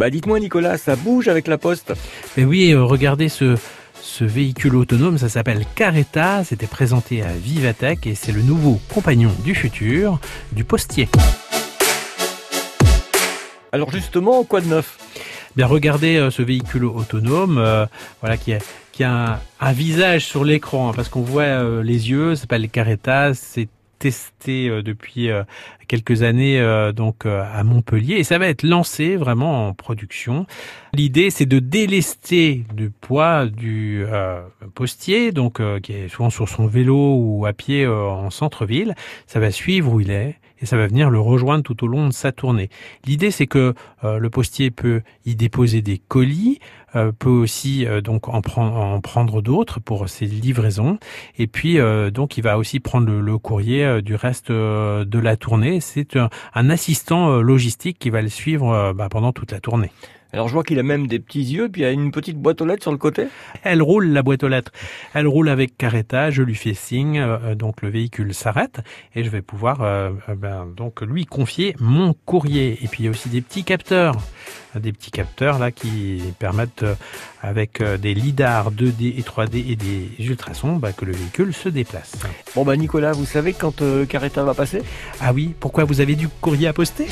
Bah dites-moi Nicolas, ça bouge avec la poste Mais oui, euh, regardez ce, ce véhicule autonome, ça s'appelle Caretta, c'était présenté à Vivatech et c'est le nouveau compagnon du futur, du postier. Alors justement, quoi de neuf? Bien, regardez euh, ce véhicule autonome, euh, voilà, qui a, qui a un, un visage sur l'écran, hein, parce qu'on voit euh, les yeux, ça s'appelle Caretta, c'est testé euh, depuis euh, quelques années euh, donc à Montpellier et ça va être lancé vraiment en production. L'idée c'est de délester du poids du euh, postier donc euh, qui est souvent sur son vélo ou à pied euh, en centre-ville. Ça va suivre où il est et ça va venir le rejoindre tout au long de sa tournée. L'idée c'est que euh, le postier peut y déposer des colis, euh, peut aussi euh, donc en, prendre en prendre d'autres pour ses livraisons et puis euh, donc il va aussi prendre le, le courrier euh, du reste euh, de la tournée. C'est un, un assistant logistique qui va le suivre bah, pendant toute la tournée. Alors je vois qu'il a même des petits yeux, puis il y a une petite boîte aux lettres sur le côté. Elle roule la boîte aux lettres. Elle roule avec Caretta. Je lui fais signe, euh, donc le véhicule s'arrête et je vais pouvoir euh, euh, ben, donc lui confier mon courrier. Et puis il y a aussi des petits capteurs, des petits capteurs là qui permettent euh, avec euh, des lidars 2D et 3D et des ultrasons bah, que le véhicule se déplace. Bon bah Nicolas, vous savez quand euh, Caretta va passer? Ah oui, pourquoi vous avez du courrier à poster?